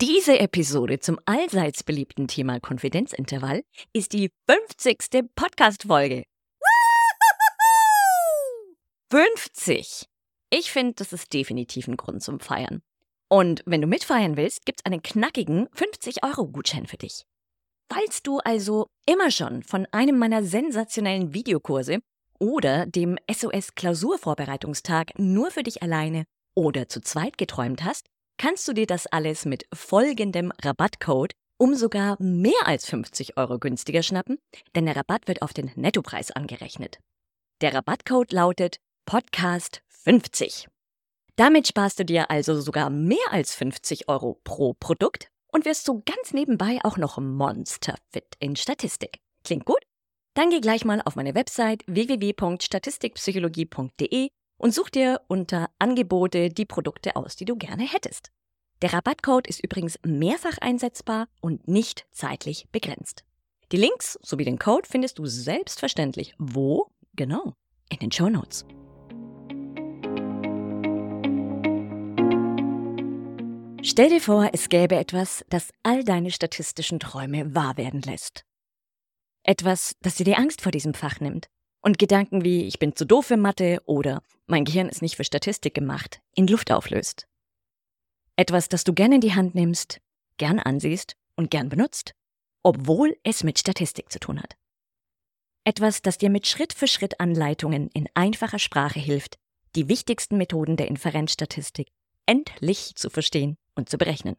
Diese Episode zum allseits beliebten Thema Konfidenzintervall ist die 50. Podcast-Folge. 50! Ich finde, das ist definitiv ein Grund zum Feiern. Und wenn du mitfeiern willst, gibt's einen knackigen 50-Euro-Gutschein für dich. Falls du also immer schon von einem meiner sensationellen Videokurse oder dem SOS Klausurvorbereitungstag nur für dich alleine oder zu zweit geträumt hast, kannst du dir das alles mit folgendem Rabattcode um sogar mehr als 50 Euro günstiger schnappen, denn der Rabatt wird auf den Nettopreis angerechnet. Der Rabattcode lautet Podcast50. Damit sparst du dir also sogar mehr als 50 Euro pro Produkt und wirst so ganz nebenbei auch noch monsterfit in Statistik. Klingt gut? Dann geh gleich mal auf meine Website www.statistikpsychologie.de und such dir unter Angebote die Produkte aus, die du gerne hättest. Der Rabattcode ist übrigens mehrfach einsetzbar und nicht zeitlich begrenzt. Die Links sowie den Code findest du selbstverständlich wo? Genau, in den Show Notes. Stell dir vor, es gäbe etwas, das all deine statistischen Träume wahr werden lässt. Etwas, das dir die Angst vor diesem Fach nimmt und Gedanken wie ich bin zu doof für Mathe oder mein Gehirn ist nicht für Statistik gemacht in Luft auflöst. Etwas, das du gern in die Hand nimmst, gern ansiehst und gern benutzt, obwohl es mit Statistik zu tun hat. Etwas, das dir mit Schritt für Schritt Anleitungen in einfacher Sprache hilft, die wichtigsten Methoden der Inferenzstatistik endlich zu verstehen und zu berechnen.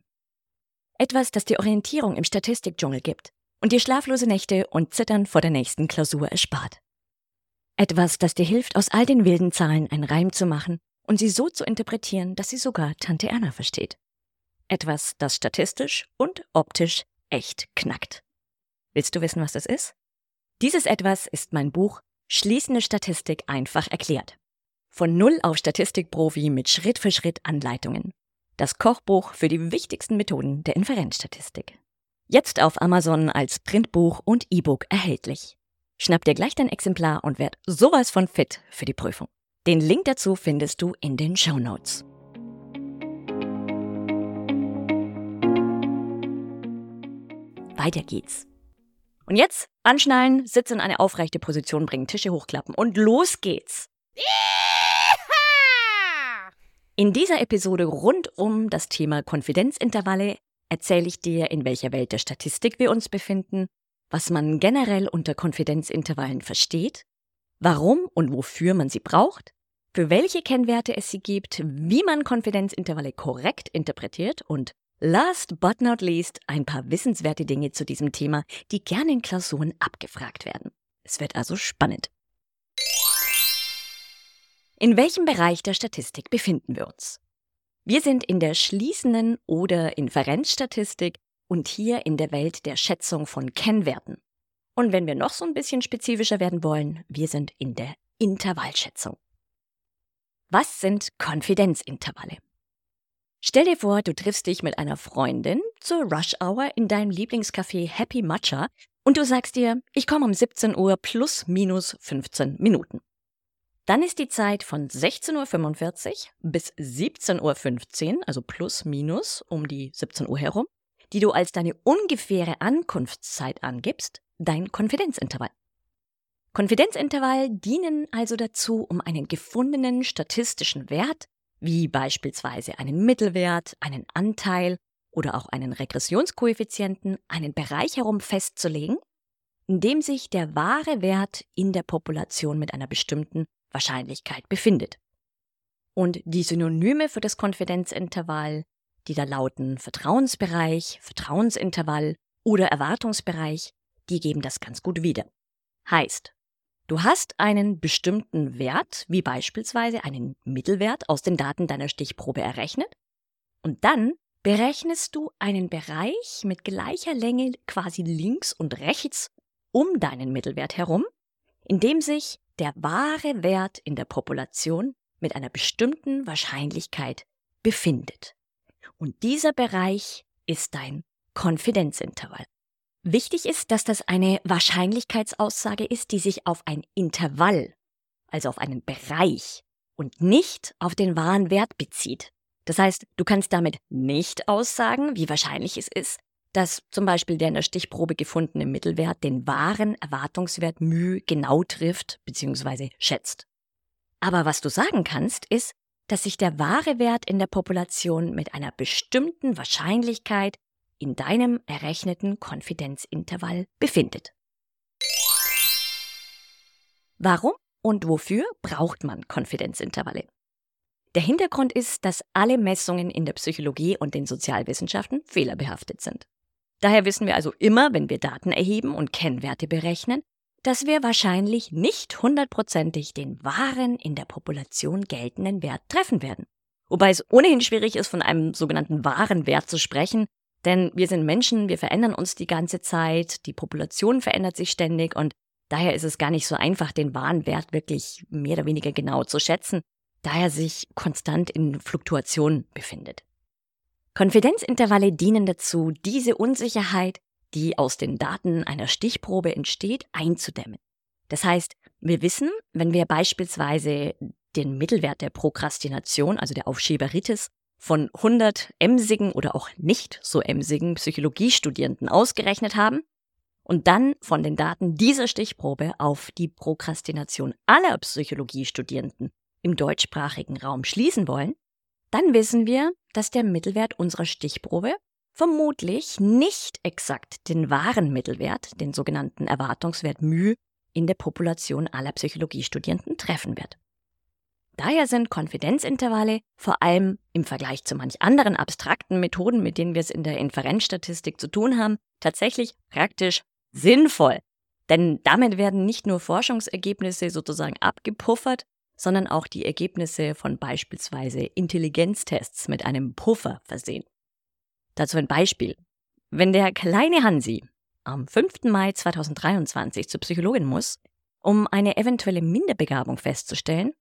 Etwas, das dir Orientierung im Statistikdschungel gibt und dir schlaflose Nächte und Zittern vor der nächsten Klausur erspart. Etwas, das dir hilft, aus all den wilden Zahlen einen Reim zu machen und sie so zu interpretieren, dass sie sogar Tante Erna versteht. Etwas, das statistisch und optisch echt knackt. Willst du wissen, was das ist? Dieses etwas ist mein Buch Schließende Statistik einfach erklärt. Von Null auf Statistikprofi mit Schritt für Schritt Anleitungen. Das Kochbuch für die wichtigsten Methoden der Inferenzstatistik. Jetzt auf Amazon als Printbuch und E-Book erhältlich. Schnapp dir gleich dein Exemplar und werd sowas von fit für die Prüfung. Den Link dazu findest du in den Show Notes. Weiter geht's. Und jetzt anschnallen, Sitz in eine aufrechte Position bringen, Tische hochklappen und los geht's. In dieser Episode rund um das Thema Konfidenzintervalle erzähle ich dir, in welcher Welt der Statistik wir uns befinden was man generell unter Konfidenzintervallen versteht, warum und wofür man sie braucht, für welche Kennwerte es sie gibt, wie man Konfidenzintervalle korrekt interpretiert und last but not least ein paar wissenswerte Dinge zu diesem Thema, die gerne in Klausuren abgefragt werden. Es wird also spannend. In welchem Bereich der Statistik befinden wir uns? Wir sind in der schließenden oder Inferenzstatistik und hier in der Welt der Schätzung von Kennwerten. Und wenn wir noch so ein bisschen spezifischer werden wollen, wir sind in der Intervallschätzung. Was sind Konfidenzintervalle? Stell dir vor, du triffst dich mit einer Freundin zur Rush Hour in deinem Lieblingscafé Happy Matcha und du sagst dir, ich komme um 17 Uhr plus minus 15 Minuten. Dann ist die Zeit von 16.45 Uhr bis 17.15 Uhr, also plus minus um die 17 Uhr herum, die du als deine ungefähre Ankunftszeit angibst, dein Konfidenzintervall. Konfidenzintervall dienen also dazu, um einen gefundenen statistischen Wert, wie beispielsweise einen Mittelwert, einen Anteil oder auch einen Regressionskoeffizienten, einen Bereich herum festzulegen, in dem sich der wahre Wert in der Population mit einer bestimmten Wahrscheinlichkeit befindet. Und die Synonyme für das Konfidenzintervall die da lauten Vertrauensbereich, Vertrauensintervall oder Erwartungsbereich, die geben das ganz gut wieder. Heißt, du hast einen bestimmten Wert, wie beispielsweise einen Mittelwert aus den Daten deiner Stichprobe errechnet, und dann berechnest du einen Bereich mit gleicher Länge quasi links und rechts um deinen Mittelwert herum, in dem sich der wahre Wert in der Population mit einer bestimmten Wahrscheinlichkeit befindet. Und dieser Bereich ist dein Konfidenzintervall. Wichtig ist, dass das eine Wahrscheinlichkeitsaussage ist, die sich auf ein Intervall, also auf einen Bereich und nicht auf den wahren Wert bezieht. Das heißt, du kannst damit nicht aussagen, wie wahrscheinlich es ist, dass zum Beispiel der in der Stichprobe gefundene Mittelwert den wahren Erwartungswert μ genau trifft bzw. schätzt. Aber was du sagen kannst, ist, dass sich der wahre Wert in der Population mit einer bestimmten Wahrscheinlichkeit in deinem errechneten Konfidenzintervall befindet. Warum und wofür braucht man Konfidenzintervalle? Der Hintergrund ist, dass alle Messungen in der Psychologie und den Sozialwissenschaften fehlerbehaftet sind. Daher wissen wir also immer, wenn wir Daten erheben und Kennwerte berechnen, dass wir wahrscheinlich nicht hundertprozentig den wahren in der Population geltenden Wert treffen werden. Wobei es ohnehin schwierig ist, von einem sogenannten wahren Wert zu sprechen, denn wir sind Menschen, wir verändern uns die ganze Zeit, die Population verändert sich ständig und daher ist es gar nicht so einfach, den wahren Wert wirklich mehr oder weniger genau zu schätzen, da er sich konstant in Fluktuation befindet. Konfidenzintervalle dienen dazu, diese Unsicherheit, die aus den Daten einer Stichprobe entsteht, einzudämmen. Das heißt, wir wissen, wenn wir beispielsweise den Mittelwert der Prokrastination, also der Aufschieberitis, von 100 emsigen oder auch nicht so emsigen Psychologiestudierenden ausgerechnet haben und dann von den Daten dieser Stichprobe auf die Prokrastination aller Psychologiestudierenden im deutschsprachigen Raum schließen wollen, dann wissen wir, dass der Mittelwert unserer Stichprobe vermutlich nicht exakt den wahren Mittelwert, den sogenannten Erwartungswert μ, in der Population aller Psychologiestudierenden treffen wird. Daher sind Konfidenzintervalle vor allem im Vergleich zu manch anderen abstrakten Methoden, mit denen wir es in der Inferenzstatistik zu tun haben, tatsächlich praktisch sinnvoll. Denn damit werden nicht nur Forschungsergebnisse sozusagen abgepuffert, sondern auch die Ergebnisse von beispielsweise Intelligenztests mit einem Puffer versehen. Dazu ein Beispiel. Wenn der kleine Hansi am 5. Mai 2023 zur Psychologin muss, um eine eventuelle Minderbegabung festzustellen,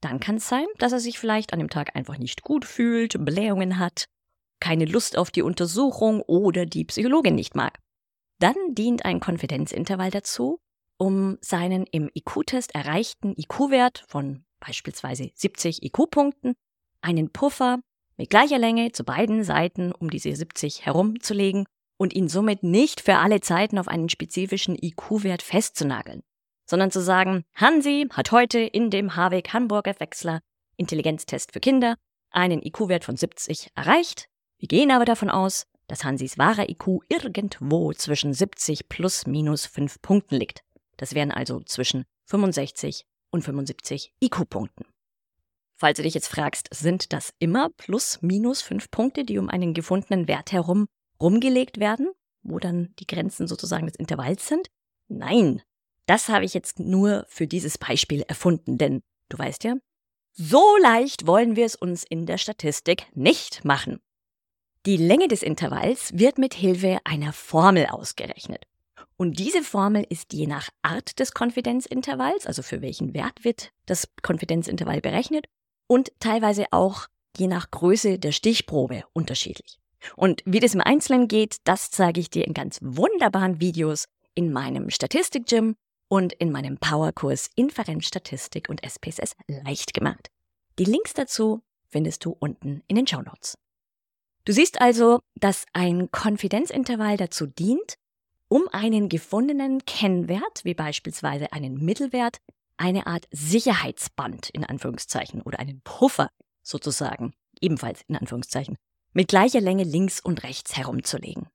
dann kann es sein, dass er sich vielleicht an dem Tag einfach nicht gut fühlt, Blähungen hat, keine Lust auf die Untersuchung oder die Psychologin nicht mag. Dann dient ein Konfidenzintervall dazu, um seinen im IQ-Test erreichten IQ-Wert von beispielsweise 70 IQ-Punkten, einen Puffer mit gleicher Länge zu beiden Seiten um diese 70 herumzulegen und ihn somit nicht für alle Zeiten auf einen spezifischen IQ-Wert festzunageln sondern zu sagen, Hansi hat heute in dem Harweg Hamburger Wechsler Intelligenztest für Kinder einen IQ-Wert von 70 erreicht. Wir gehen aber davon aus, dass Hansis wahrer IQ irgendwo zwischen 70 plus minus 5 Punkten liegt. Das wären also zwischen 65 und 75 IQ-Punkten. Falls du dich jetzt fragst, sind das immer plus minus 5 Punkte, die um einen gefundenen Wert herum rumgelegt werden, wo dann die Grenzen sozusagen des Intervalls sind? Nein, das habe ich jetzt nur für dieses Beispiel erfunden, denn du weißt ja, so leicht wollen wir es uns in der Statistik nicht machen. Die Länge des Intervalls wird mit Hilfe einer Formel ausgerechnet. Und diese Formel ist je nach Art des Konfidenzintervalls, also für welchen Wert wird das Konfidenzintervall berechnet, und teilweise auch je nach Größe der Stichprobe unterschiedlich. Und wie das im Einzelnen geht, das zeige ich dir in ganz wunderbaren Videos in meinem Statistik-Gym und in meinem Powerkurs Inferenzstatistik und SPSS leicht gemacht. Die Links dazu findest du unten in den Show Notes. Du siehst also, dass ein Konfidenzintervall dazu dient, um einen gefundenen Kennwert, wie beispielsweise einen Mittelwert, eine Art Sicherheitsband in Anführungszeichen oder einen Puffer sozusagen, ebenfalls in Anführungszeichen, mit gleicher Länge links und rechts herumzulegen.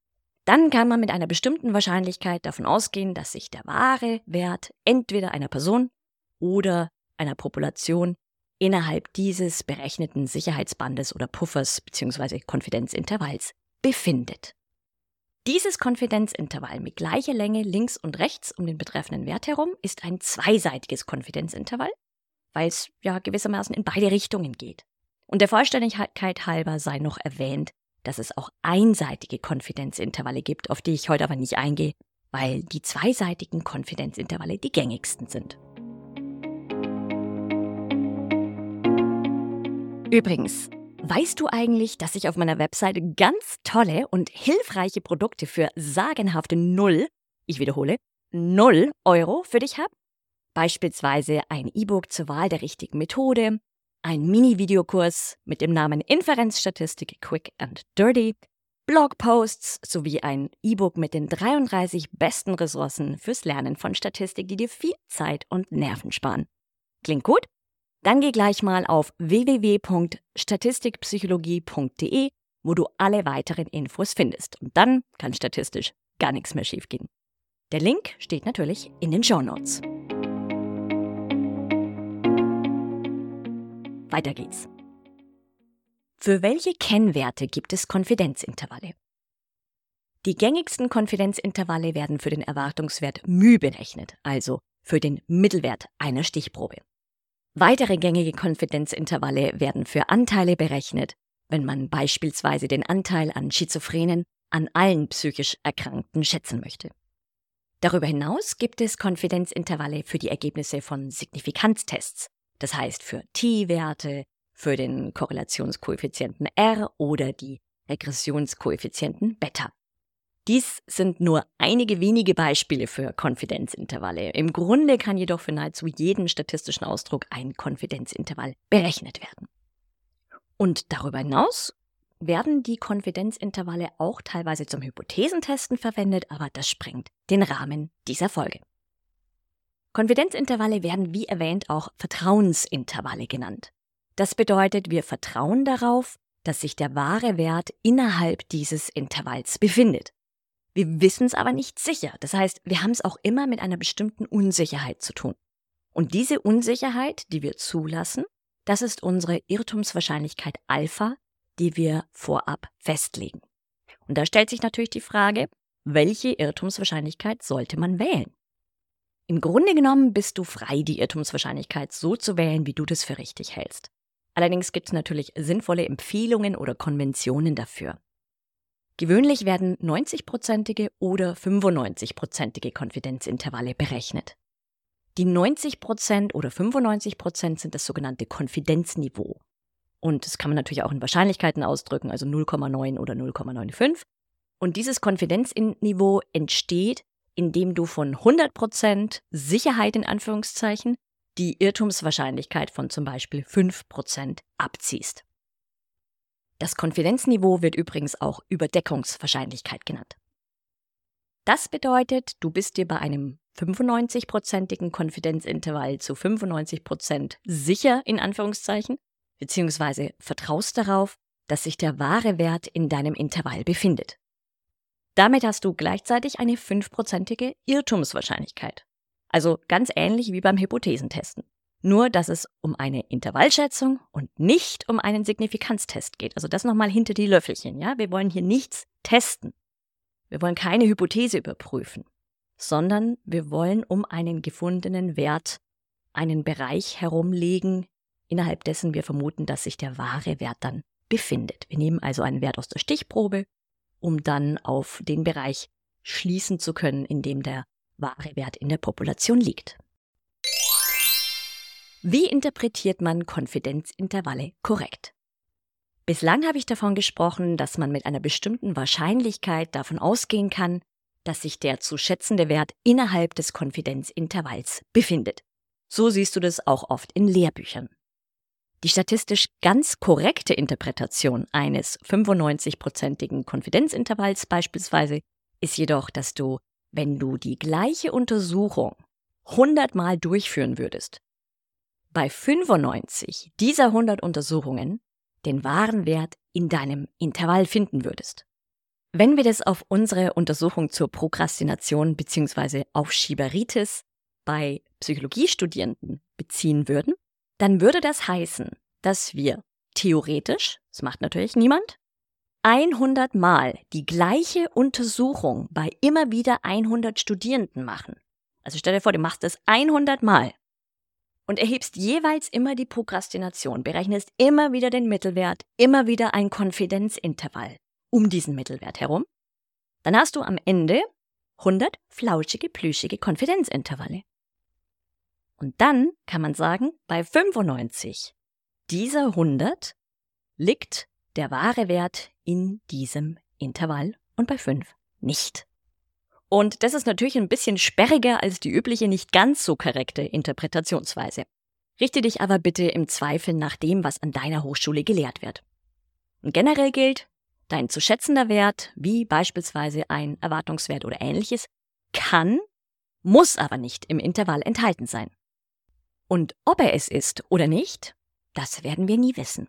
Dann kann man mit einer bestimmten Wahrscheinlichkeit davon ausgehen, dass sich der wahre Wert entweder einer Person oder einer Population innerhalb dieses berechneten Sicherheitsbandes oder Puffers bzw. Konfidenzintervalls befindet. Dieses Konfidenzintervall mit gleicher Länge links und rechts um den betreffenden Wert herum ist ein zweiseitiges Konfidenzintervall, weil es ja gewissermaßen in beide Richtungen geht. Und der Vollständigkeit halber sei noch erwähnt, dass es auch einseitige Konfidenzintervalle gibt, auf die ich heute aber nicht eingehe, weil die zweiseitigen Konfidenzintervalle die gängigsten sind. Übrigens, weißt du eigentlich, dass ich auf meiner Webseite ganz tolle und hilfreiche Produkte für sagenhafte Null, ich wiederhole, Null Euro für dich habe? Beispielsweise ein E-Book zur Wahl der richtigen Methode, ein Mini-Videokurs mit dem Namen Inferenzstatistik Quick and Dirty, Blogposts sowie ein E-Book mit den 33 besten Ressourcen fürs Lernen von Statistik, die dir viel Zeit und Nerven sparen. Klingt gut? Dann geh gleich mal auf www.statistikpsychologie.de, wo du alle weiteren Infos findest. Und dann kann statistisch gar nichts mehr schiefgehen. Der Link steht natürlich in den Show Notes. Weiter geht's. Für welche Kennwerte gibt es Konfidenzintervalle? Die gängigsten Konfidenzintervalle werden für den Erwartungswert μ berechnet, also für den Mittelwert einer Stichprobe. Weitere gängige Konfidenzintervalle werden für Anteile berechnet, wenn man beispielsweise den Anteil an Schizophrenen an allen psychisch Erkrankten schätzen möchte. Darüber hinaus gibt es Konfidenzintervalle für die Ergebnisse von Signifikanztests, das heißt für T-Werte, für den Korrelationskoeffizienten R oder die Regressionskoeffizienten Beta. Dies sind nur einige wenige Beispiele für Konfidenzintervalle. Im Grunde kann jedoch für nahezu jeden statistischen Ausdruck ein Konfidenzintervall berechnet werden. Und darüber hinaus werden die Konfidenzintervalle auch teilweise zum Hypothesentesten verwendet, aber das sprengt den Rahmen dieser Folge. Konfidenzintervalle werden wie erwähnt auch Vertrauensintervalle genannt. Das bedeutet, wir vertrauen darauf, dass sich der wahre Wert innerhalb dieses Intervalls befindet. Wir wissen es aber nicht sicher. Das heißt, wir haben es auch immer mit einer bestimmten Unsicherheit zu tun. Und diese Unsicherheit, die wir zulassen, das ist unsere Irrtumswahrscheinlichkeit Alpha, die wir vorab festlegen. Und da stellt sich natürlich die Frage, welche Irrtumswahrscheinlichkeit sollte man wählen? Im Grunde genommen bist du frei, die Irrtumswahrscheinlichkeit so zu wählen, wie du das für richtig hältst. Allerdings gibt es natürlich sinnvolle Empfehlungen oder Konventionen dafür. Gewöhnlich werden 90-prozentige oder 95-prozentige Konfidenzintervalle berechnet. Die 90% oder 95% sind das sogenannte Konfidenzniveau. Und das kann man natürlich auch in Wahrscheinlichkeiten ausdrücken, also 0,9 oder 0,95. Und dieses Konfidenzniveau entsteht, indem du von 100% Sicherheit in Anführungszeichen die Irrtumswahrscheinlichkeit von zum Beispiel 5% abziehst. Das Konfidenzniveau wird übrigens auch Überdeckungswahrscheinlichkeit genannt. Das bedeutet, du bist dir bei einem 95-prozentigen Konfidenzintervall zu 95% sicher in Anführungszeichen, beziehungsweise vertraust darauf, dass sich der wahre Wert in deinem Intervall befindet. Damit hast du gleichzeitig eine fünfprozentige Irrtumswahrscheinlichkeit. Also ganz ähnlich wie beim Hypothesentesten. Nur, dass es um eine Intervallschätzung und nicht um einen Signifikanztest geht. Also das nochmal hinter die Löffelchen, ja? Wir wollen hier nichts testen. Wir wollen keine Hypothese überprüfen, sondern wir wollen um einen gefundenen Wert einen Bereich herumlegen, innerhalb dessen wir vermuten, dass sich der wahre Wert dann befindet. Wir nehmen also einen Wert aus der Stichprobe um dann auf den Bereich schließen zu können, in dem der wahre Wert in der Population liegt. Wie interpretiert man Konfidenzintervalle korrekt? Bislang habe ich davon gesprochen, dass man mit einer bestimmten Wahrscheinlichkeit davon ausgehen kann, dass sich der zu schätzende Wert innerhalb des Konfidenzintervalls befindet. So siehst du das auch oft in Lehrbüchern. Die statistisch ganz korrekte Interpretation eines 95-prozentigen Konfidenzintervalls beispielsweise ist jedoch, dass du, wenn du die gleiche Untersuchung 100 Mal durchführen würdest, bei 95 dieser 100 Untersuchungen den wahren Wert in deinem Intervall finden würdest. Wenn wir das auf unsere Untersuchung zur Prokrastination bzw. Aufschieberitis bei Psychologiestudierenden beziehen würden, dann würde das heißen, dass wir theoretisch, das macht natürlich niemand, 100 Mal die gleiche Untersuchung bei immer wieder 100 Studierenden machen. Also stell dir vor, du machst das 100 Mal und erhebst jeweils immer die Prokrastination, berechnest immer wieder den Mittelwert, immer wieder ein Konfidenzintervall. um diesen Mittelwert herum, dann hast du am Ende 100 flauschige, plüschige Konfidenzintervalle. Und dann kann man sagen, bei 95 dieser 100 liegt der wahre Wert in diesem Intervall und bei 5 nicht. Und das ist natürlich ein bisschen sperriger als die übliche, nicht ganz so korrekte Interpretationsweise. Richte dich aber bitte im Zweifel nach dem, was an deiner Hochschule gelehrt wird. Und generell gilt, dein zu schätzender Wert, wie beispielsweise ein Erwartungswert oder ähnliches, kann, muss aber nicht im Intervall enthalten sein. Und ob er es ist oder nicht, das werden wir nie wissen.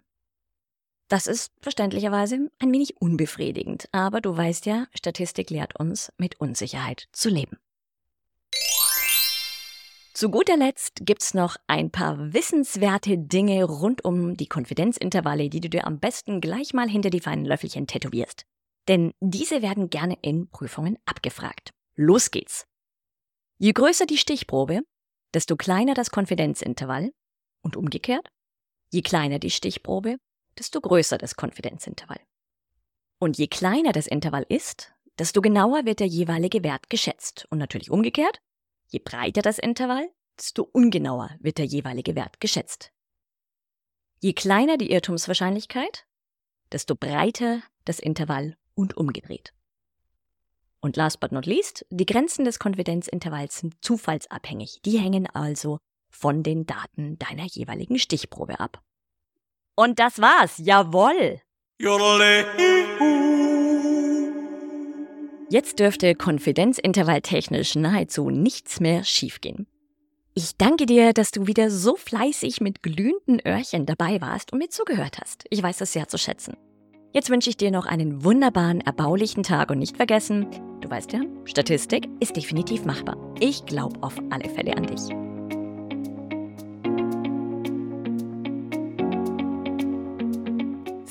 Das ist verständlicherweise ein wenig unbefriedigend, aber du weißt ja, Statistik lehrt uns, mit Unsicherheit zu leben. Zu guter Letzt gibt's noch ein paar wissenswerte Dinge rund um die Konfidenzintervalle, die du dir am besten gleich mal hinter die feinen Löffelchen tätowierst. Denn diese werden gerne in Prüfungen abgefragt. Los geht's! Je größer die Stichprobe, desto kleiner das Konfidenzintervall und umgekehrt. Je kleiner die Stichprobe, desto größer das Konfidenzintervall. Und je kleiner das Intervall ist, desto genauer wird der jeweilige Wert geschätzt. Und natürlich umgekehrt, je breiter das Intervall, desto ungenauer wird der jeweilige Wert geschätzt. Je kleiner die Irrtumswahrscheinlichkeit, desto breiter das Intervall und umgedreht. Und last but not least, die Grenzen des Konfidenzintervalls sind zufallsabhängig. Die hängen also von den Daten deiner jeweiligen Stichprobe ab. Und das war's. Jawoll. Jetzt dürfte konfidenzintervalltechnisch nahezu nichts mehr schiefgehen. Ich danke dir, dass du wieder so fleißig mit glühenden Öhrchen dabei warst und mir zugehört hast. Ich weiß das sehr zu schätzen. Jetzt wünsche ich dir noch einen wunderbaren, erbaulichen Tag und nicht vergessen, du weißt ja, Statistik ist definitiv machbar. Ich glaube auf alle Fälle an dich.